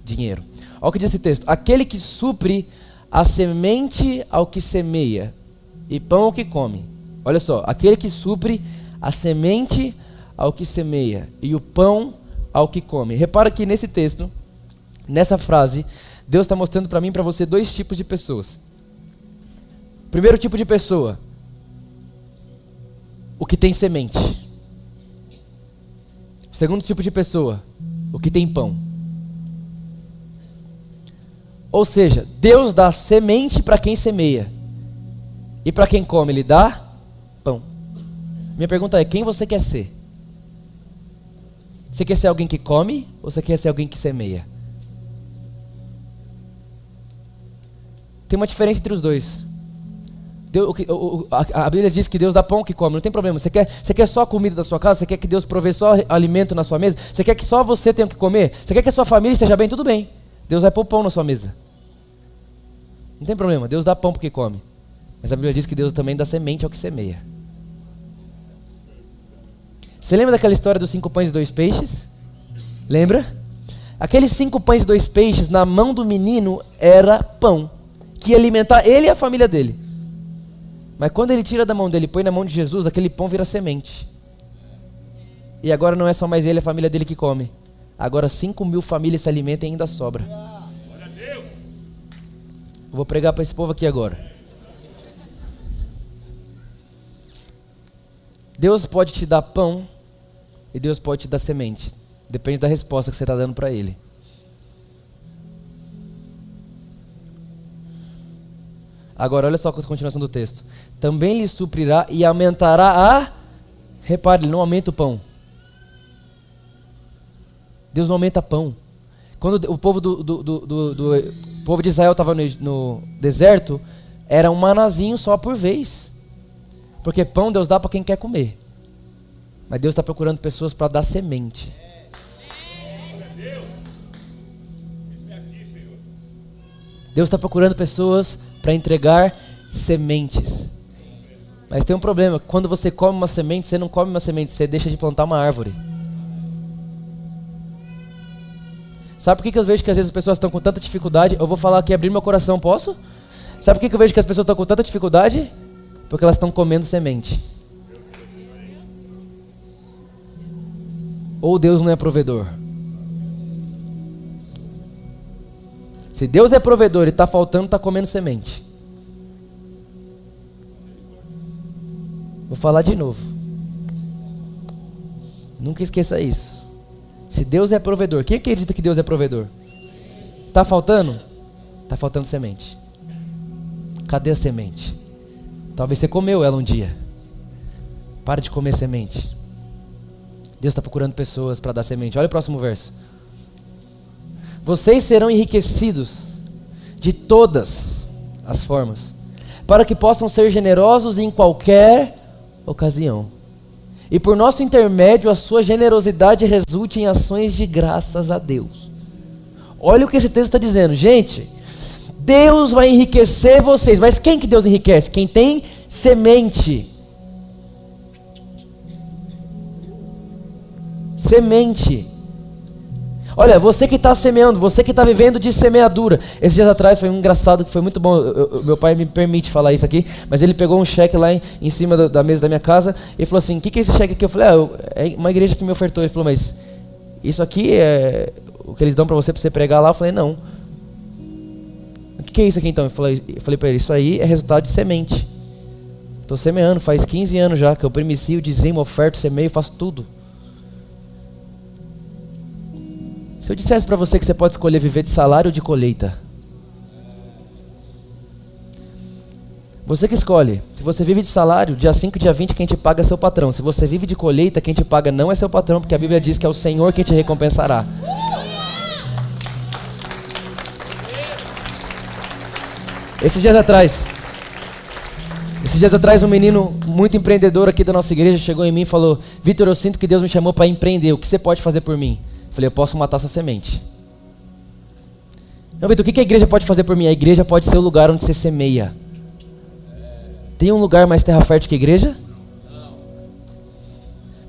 dinheiro. Olha o que diz esse texto: aquele que supre a semente ao que semeia e pão ao que come. Olha só, aquele que supre a semente ao que semeia e o pão ao que come. Repara que nesse texto, nessa frase, Deus está mostrando para mim e para você dois tipos de pessoas. Primeiro tipo de pessoa, o que tem semente. Segundo tipo de pessoa, o que tem pão. Ou seja, Deus dá semente para quem semeia. E para quem come, Ele dá pão. Minha pergunta é: quem você quer ser? Você quer ser alguém que come ou você quer ser alguém que semeia? Tem uma diferença entre os dois. Deus, a, Bíblia diz que Deus dá pão que come, não tem problema. Você quer, você quer só a comida da sua casa? Você quer que Deus provê só alimento na sua mesa? Você quer que só você tenha que comer? Você quer que a sua família esteja bem? Tudo bem. Deus vai pôr pão na sua mesa. Não tem problema, Deus dá pão porque come. Mas a Bíblia diz que Deus também dá semente ao que semeia. Você lembra daquela história dos cinco pães e dois peixes? Lembra? Aqueles cinco pães e dois peixes na mão do menino era pão, que ia alimentar ele e a família dele. Mas quando ele tira da mão dele e põe na mão de Jesus, aquele pão vira semente. E agora não é só mais ele e a família dele que come. Agora 5 mil famílias se alimentam e ainda sobra. Eu vou pregar para esse povo aqui agora. Deus pode te dar pão e Deus pode te dar semente. Depende da resposta que você está dando para Ele. Agora, olha só a continuação do texto. Também lhe suprirá e aumentará a. Repare, ele não aumenta o pão. Deus não aumenta pão. Quando o povo do, do, do, do povo de Israel estava no, no deserto, era um manazinho só por vez. Porque pão Deus dá para quem quer comer. Mas Deus está procurando pessoas para dar semente. Deus está procurando pessoas para entregar sementes. Mas tem um problema: quando você come uma semente, você não come uma semente, você deixa de plantar uma árvore. Sabe por que, eu vejo que às vezes as pessoas estão com tanta dificuldade? Eu vou falar aqui, abrir meu coração, posso? Sabe por que, que eu vejo que as pessoas estão com tanta dificuldade? Porque elas estão comendo semente. Ou Deus não é provedor? Se Deus é provedor e está faltando, está comendo semente. Vou falar de novo. Nunca esqueça isso. Se Deus é provedor, quem acredita que Deus é provedor? Tá faltando? Tá faltando semente. Cadê a semente? Talvez você comeu ela um dia. Para de comer semente. Deus está procurando pessoas para dar semente. Olha o próximo verso. Vocês serão enriquecidos de todas as formas, para que possam ser generosos em qualquer ocasião. E por nosso intermédio, a sua generosidade resulte em ações de graças a Deus. Olha o que esse texto está dizendo, gente. Deus vai enriquecer vocês, mas quem que Deus enriquece? Quem tem semente. Semente. Olha, você que está semeando, você que está vivendo de semeadura. Esses dias atrás foi um engraçado que foi muito bom. Eu, eu, meu pai me permite falar isso aqui, mas ele pegou um cheque lá em, em cima da, da, mesa da minha casa e falou assim: O que, que é esse cheque aqui? Eu falei: ah, É uma igreja que me ofertou. Ele falou: Mas isso aqui é o que eles dão para você para você pregar lá? Eu falei: Não. O que, que é isso aqui então? Eu falei, eu falei para ele: Isso aí é resultado de semente. Estou semeando, faz 15 anos já que eu primicio, dizimo, oferto, semeio, faço tudo. Eu dissesse para você que você pode escolher viver de salário ou de colheita, Você que escolhe. Se você vive de salário, dia 5 dia 20 quem te paga é seu patrão. Se você vive de colheita, quem te paga não é seu patrão, porque a Bíblia diz que é o Senhor quem te recompensará. Esses dias atrás, Esses dias atrás, um menino muito empreendedor aqui da nossa igreja chegou em mim e falou: Vitor, eu sinto que Deus me chamou para empreender. O que você pode fazer por mim? Falei: Eu posso matar sua semente. Não, Vitor, o que a igreja pode fazer por mim? A igreja pode ser o lugar onde você semeia. Tem um lugar mais terra fértil que a igreja? Não.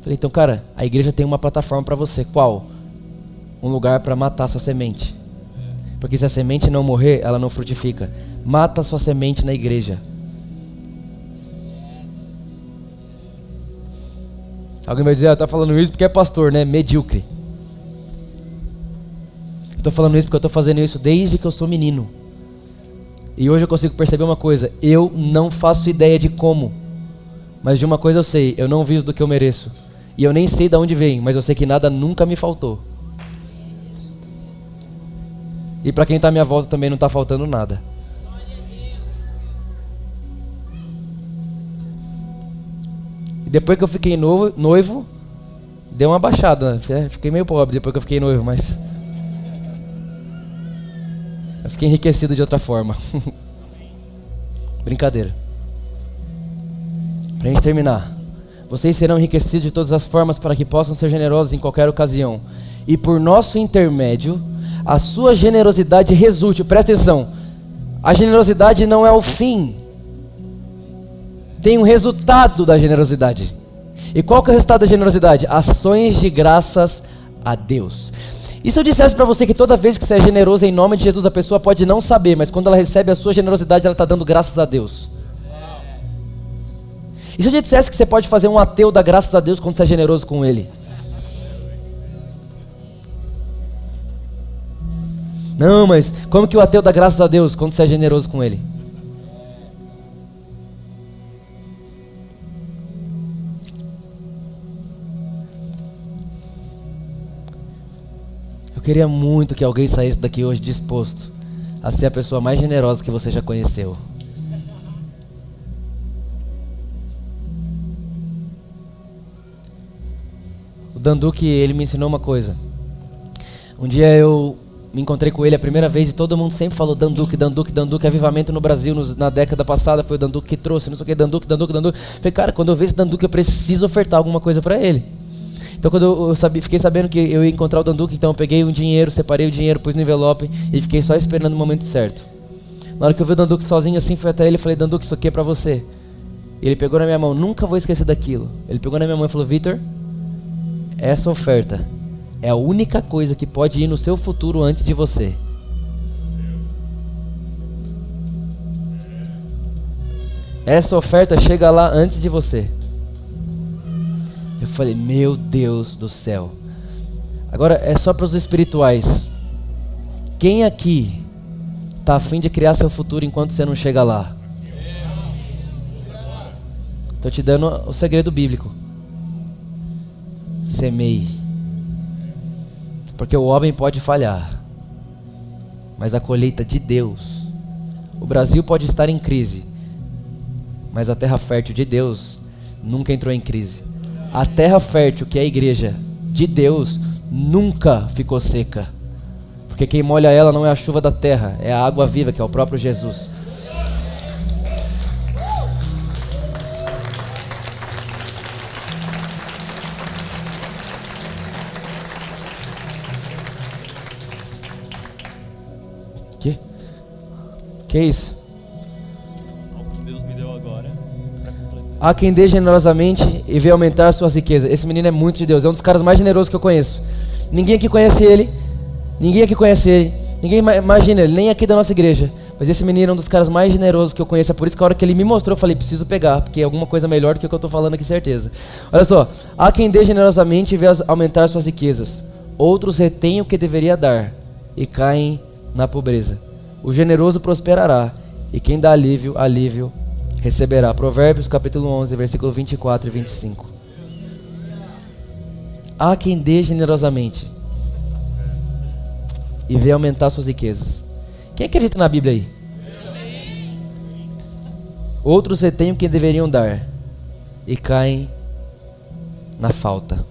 Falei: Então, cara, a igreja tem uma plataforma para você. Qual? Um lugar para matar sua semente. Porque se a semente não morrer, ela não frutifica. Mata sua semente na igreja. Alguém vai dizer, ah, tá falando isso porque é pastor, né? Medíocre. Eu tô falando isso porque eu tô fazendo isso desde que eu sou menino. E hoje eu consigo perceber uma coisa: eu não faço ideia de como. Mas de uma coisa eu sei: eu não vivo do que eu mereço. E eu nem sei de onde vem, mas eu sei que nada nunca me faltou. E para quem está à minha volta também não está faltando nada. Depois que eu fiquei noivo, noivo deu uma baixada. Né? Fiquei meio pobre depois que eu fiquei noivo, mas. Eu fiquei enriquecido de outra forma. *laughs* Brincadeira. Para a gente terminar. Vocês serão enriquecidos de todas as formas para que possam ser generosos em qualquer ocasião. E por nosso intermédio, a sua generosidade resulte. Presta atenção. A generosidade não é o fim, tem um resultado da generosidade. E qual que é o resultado da generosidade? Ações de graças a Deus. E se eu dissesse para você que toda vez que você é generoso em nome de Jesus, a pessoa pode não saber, mas quando ela recebe a sua generosidade, ela está dando graças a Deus. E se eu dissesse que você pode fazer um ateu dar graças a Deus quando você é generoso com ele? Não, mas como que o ateu dá graças a Deus quando você é generoso com ele? Eu queria muito que alguém saísse daqui hoje disposto a ser a pessoa mais generosa que você já conheceu. O Danduque, ele me ensinou uma coisa. Um dia eu me encontrei com ele a primeira vez e todo mundo sempre falou Danduque, Danduque, Danduque, avivamento no Brasil nos, na década passada foi o Danduque que trouxe, não sei o que, Danduque, Danduque, Danduque. Falei, cara, quando eu ver esse Danduque eu preciso ofertar alguma coisa para ele. Então quando eu, fiquei sabendo que eu ia encontrar o Danduque, então eu peguei um dinheiro, separei o dinheiro, pus no envelope e fiquei só esperando o momento certo. Na hora que eu vi o Danduque sozinho assim, fui até ele e falei, Danduque, isso aqui é para você. E ele pegou na minha mão, nunca vou esquecer daquilo. Ele pegou na minha mão e falou, Vitor, essa oferta é a única coisa que pode ir no seu futuro antes de você. Essa oferta chega lá antes de você. Eu falei, meu Deus do céu. Agora é só para os espirituais. Quem aqui está afim de criar seu futuro enquanto você não chega lá? Estou te dando o segredo bíblico. Semeie. Porque o homem pode falhar, mas a colheita de Deus. O Brasil pode estar em crise, mas a terra fértil de Deus nunca entrou em crise. A terra fértil, que é a igreja de Deus, nunca ficou seca. Porque quem molha ela não é a chuva da terra, é a água viva, que é o próprio Jesus. Que? Que isso? Há quem dê generosamente e vê aumentar suas riquezas. Esse menino é muito de Deus, é um dos caras mais generosos que eu conheço. Ninguém aqui conhece ele, ninguém aqui conhece ele, ninguém imagina ele, nem aqui da nossa igreja. Mas esse menino é um dos caras mais generosos que eu conheço. É por isso que a hora que ele me mostrou, eu falei, preciso pegar, porque é alguma coisa melhor do que o que eu estou falando aqui, certeza. Olha só, há quem dê generosamente e vê aumentar suas riquezas. Outros retêm o que deveria dar e caem na pobreza. O generoso prosperará, e quem dá alívio, alívio receberá. Provérbios capítulo 11, versículo 24 e 25. Há quem dê generosamente e vê aumentar suas riquezas. Quem acredita na Bíblia aí? Outros retêm o que deveriam dar e caem na falta.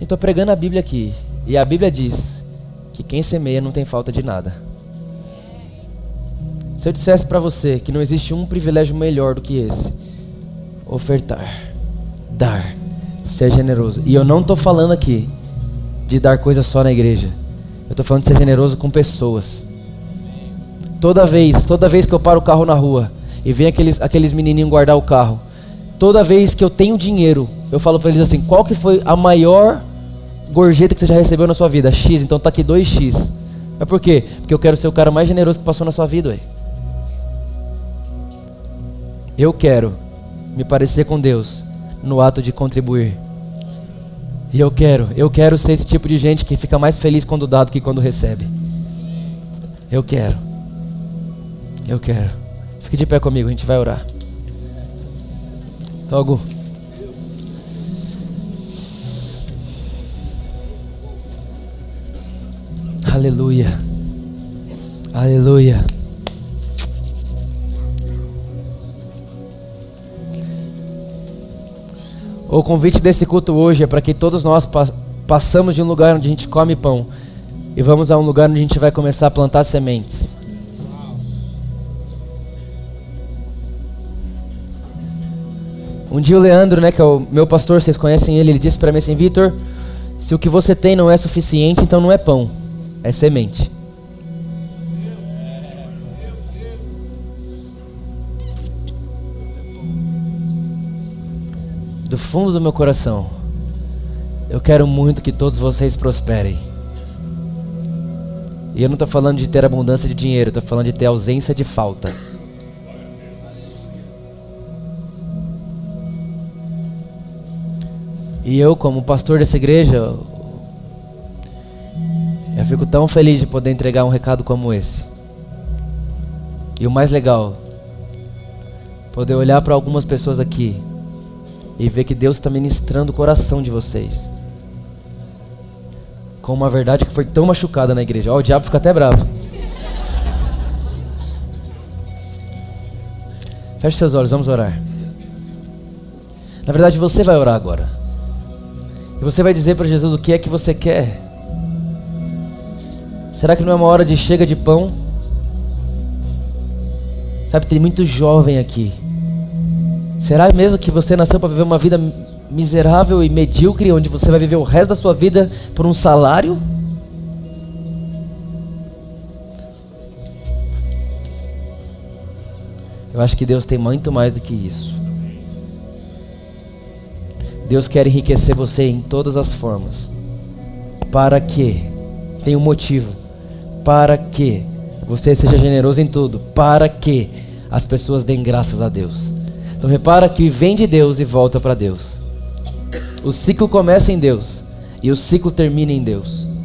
Estou pregando a Bíblia aqui e a Bíblia diz que quem semeia não tem falta de nada. Se eu dissesse para você que não existe um privilégio melhor do que esse, ofertar, dar, ser generoso. E eu não estou falando aqui de dar coisas só na igreja. Eu estou falando de ser generoso com pessoas. Toda vez, toda vez que eu paro o carro na rua e vem aqueles, aqueles menininhos guardar o carro, toda vez que eu tenho dinheiro, eu falo para eles assim: qual que foi a maior gorjeta que você já recebeu na sua vida? X, então tá aqui 2x. Mas por quê? Porque eu quero ser o cara mais generoso que passou na sua vida, ué. Eu quero me parecer com Deus no ato de contribuir. E eu quero, eu quero ser esse tipo de gente que fica mais feliz quando dá do que quando recebe. Eu quero. Eu quero. Fique de pé comigo, a gente vai orar. Togo. Aleluia. Aleluia. O convite desse culto hoje é para que todos nós pa passamos de um lugar onde a gente come pão e vamos a um lugar onde a gente vai começar a plantar sementes. Um dia o Leandro, né, que é o meu pastor, vocês conhecem ele, ele disse para mim assim, Vitor, se o que você tem não é suficiente, então não é pão, é semente. Do fundo do meu coração, eu quero muito que todos vocês prosperem. E eu não estou falando de ter abundância de dinheiro, estou falando de ter ausência de falta. E eu, como pastor dessa igreja, eu fico tão feliz de poder entregar um recado como esse. E o mais legal, poder olhar para algumas pessoas aqui e ver que Deus está ministrando o coração de vocês. Com uma verdade que foi tão machucada na igreja. Ó, o diabo fica até bravo. Feche seus olhos, vamos orar. Na verdade, você vai orar agora. E você vai dizer para Jesus o que é que você quer. Será que não é uma hora de chega de pão? Sabe, tem muito jovem aqui Será mesmo que você nasceu para viver uma vida miserável e medíocre, onde você vai viver o resto da sua vida por um salário? Eu acho que Deus tem muito mais do que isso. Deus quer enriquecer você em todas as formas. Para que? Tem um motivo. Para que você seja generoso em tudo. Para que as pessoas deem graças a Deus. Então repara que vem de Deus e volta para Deus. O ciclo começa em Deus e o ciclo termina em Deus.